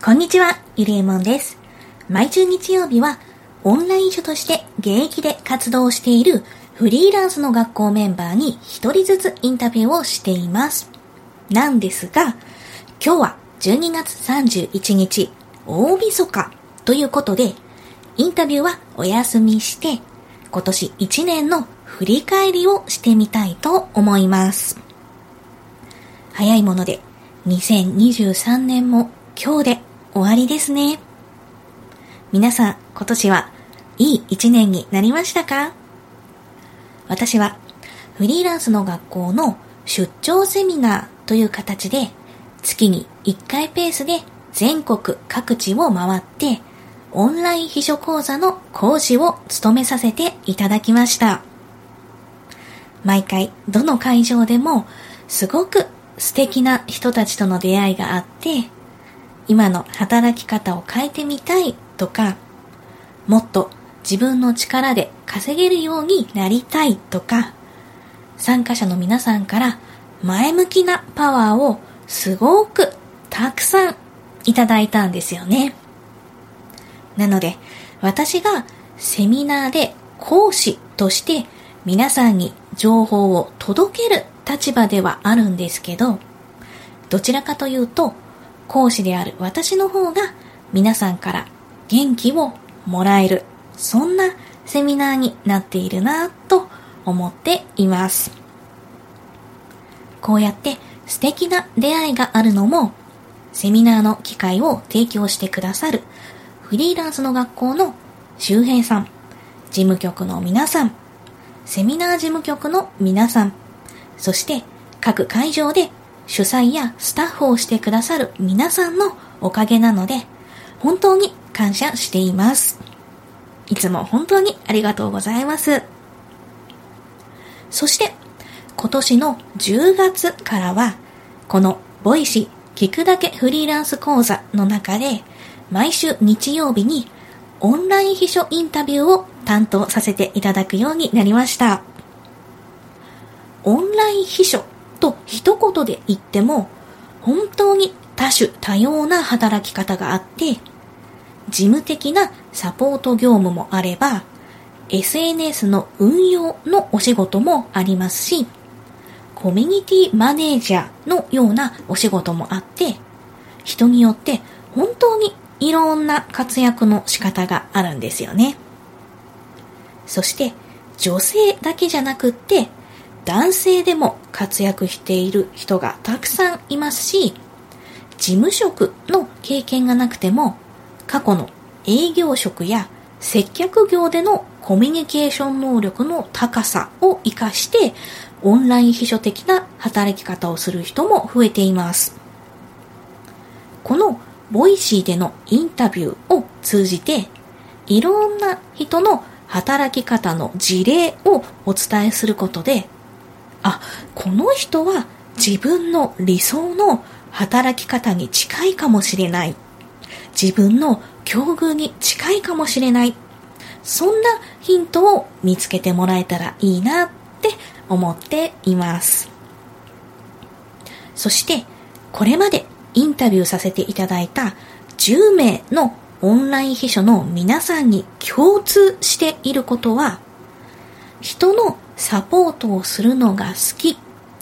こんにちは、ゆりえもんです。毎週日曜日は、オンライン書として現役で活動しているフリーランスの学校メンバーに一人ずつインタビューをしています。なんですが、今日は12月31日、大晦日ということで、インタビューはお休みして、今年1年の振り返りをしてみたいと思います。早いもので、2023年も今日で終わりですね。皆さん、今年はいい一年になりましたか？私は、フリーランスの学校の出張セミナーという形で、月に1回ペースで全国各地を回って、オンライン秘書講座の講師を務めさせていただきました。毎回、どの会場でも、すごく素敵な人たちとの出会いがあって、今の働き方を変えてみたいとか、もっと自分の力で稼げるようになりたいとか、参加者の皆さんから前向きなパワーをすごくたくさんいただいたんですよね。なので、私がセミナーで講師として皆さんに情報を届ける立場ではあるんですけど、どちらかというと、講師である私の方が皆さんから元気をもらえる、そんなセミナーになっているなと思っています。こうやって素敵な出会いがあるのも、セミナーの機会を提供してくださるフリーランスの学校の周平さん、事務局の皆さん、セミナー事務局の皆さん、そして各会場で主催やスタッフをしてくださる皆さんのおかげなので、本当に感謝しています。いつも本当にありがとうございます。そして、今年の10月からは、このボイシ聞くだけフリーランス講座の中で、毎週日曜日にオンライン秘書インタビューを担当させていただくようになりました。オンライン秘書と一言で言っても、本当に多種多様な働き方があって、事務的なサポート業務もあれば、SNS の運用のお仕事もありますし、コミュニティマネージャーのようなお仕事もあって、人によって本当にいろんな活躍の仕方があるんですよね。そして、女性だけじゃなくって、男性でも活躍している人がたくさんいますし、事務職の経験がなくても、過去の営業職や接客業でのコミュニケーション能力の高さを活かして、オンライン秘書的な働き方をする人も増えています。このボイシーでのインタビューを通じて、いろんな人の働き方の事例をお伝えすることで、あ、この人は自分の理想の働き方に近いかもしれない。自分の境遇に近いかもしれない。そんなヒントを見つけてもらえたらいいなって思っています。そして、これまでインタビューさせていただいた10名のオンライン秘書の皆さんに共通していることは、人のサポートをするのが好きっ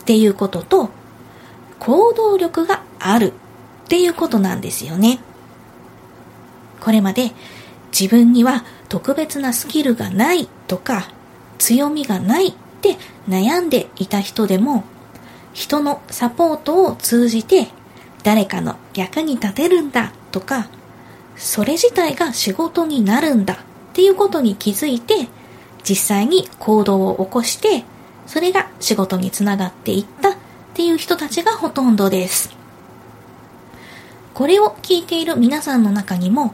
ていうことと、行動力があるっていうことなんですよね。これまで自分には特別なスキルがないとか強みがないって悩んでいた人でも人のサポートを通じて誰かの役に立てるんだとかそれ自体が仕事になるんだっていうことに気づいて実際に行動を起こしてそれが仕事につながっていったっていう人たちがほとんどです。これを聞いている皆さんの中にも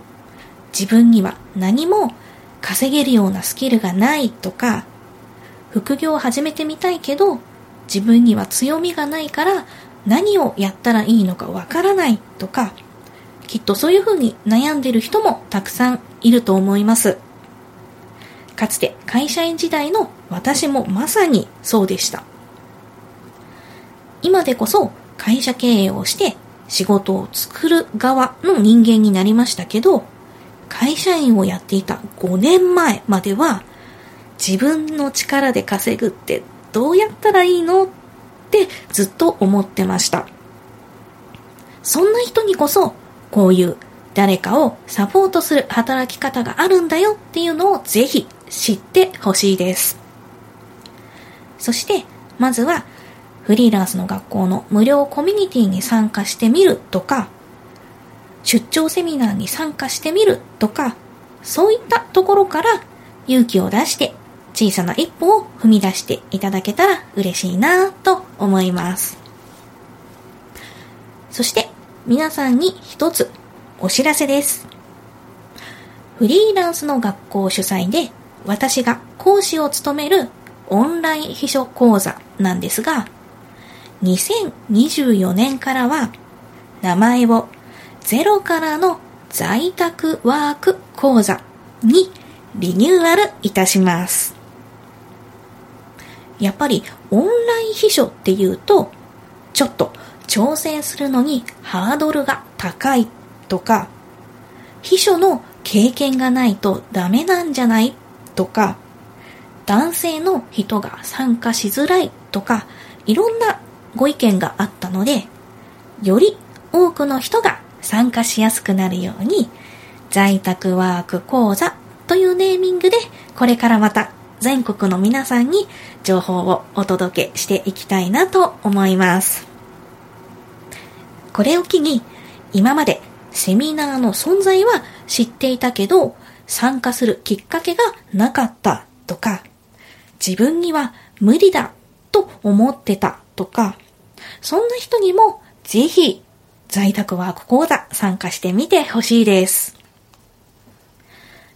自分には何も稼げるようなスキルがないとか副業を始めてみたいけど自分には強みがないから何をやったらいいのかわからないとかきっとそういうふうに悩んでる人もたくさんいると思います。かつて会社員時代の私もまさにそうでした。今でこそ会社経営をして仕事を作る側の人間になりましたけど、会社員をやっていた5年前までは、自分の力で稼ぐってどうやったらいいのってずっと思ってました。そんな人にこそ、こういう誰かをサポートする働き方があるんだよっていうのをぜひ知ってほしいです。そして、まずはフリーランスの学校の無料コミュニティに参加してみるとか、出張セミナーに参加してみるとか、そういったところから勇気を出して小さな一歩を踏み出していただけたら嬉しいなと思います。そして皆さんに一つお知らせです。フリーランスの学校主催で私が講師を務めるオンライン秘書講座なんですが、2024年からは名前をゼロからの在宅ワーク講座にリニューアルいたします。やっぱりオンライン秘書っていうと、ちょっと挑戦するのにハードルが高いとか、秘書の経験がないとダメなんじゃないとか、男性の人が参加しづらいとか、いろんなご意見があったので、より多くの人が参加しやすくなるように、在宅ワーク講座というネーミングで、これからまた全国の皆さんに情報をお届けしていきたいなと思います。これを機に、今までセミナーの存在は知っていたけど、参加するきっかけがなかったとか、自分には無理だと思ってたとか、そんな人にもぜひ在宅ワーク講座参加してみてほしいです。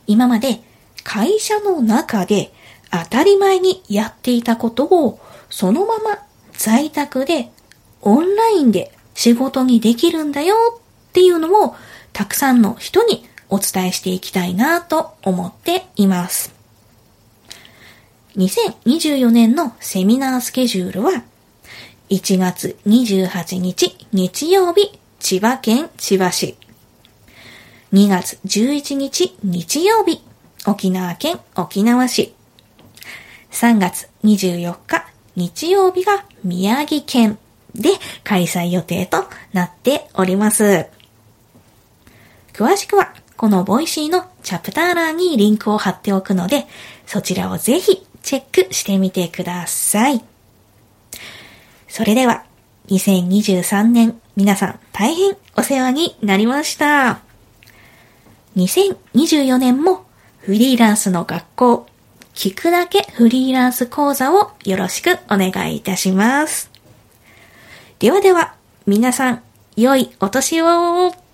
今まで会社の中で当たり前にやっていたことをそのまま在宅でオンラインで仕事にできるんだよっていうのをたくさんの人にお伝えしていきたいなと思っています。2024年のセミナースケジュールは1月28日日曜日千葉県千葉市2月11日日曜日沖縄県沖縄市3月24日日曜日が宮城県で開催予定となっております。詳しくはこのボイシーのチャプター欄にリンクを貼っておくので、そちらをぜひチェックしてみてください。それでは、2023年皆さん大変お世話になりました。2024年もフリーランスの学校、聞くだけフリーランス講座をよろしくお願いいたします。ではでは、皆さん、良いお年を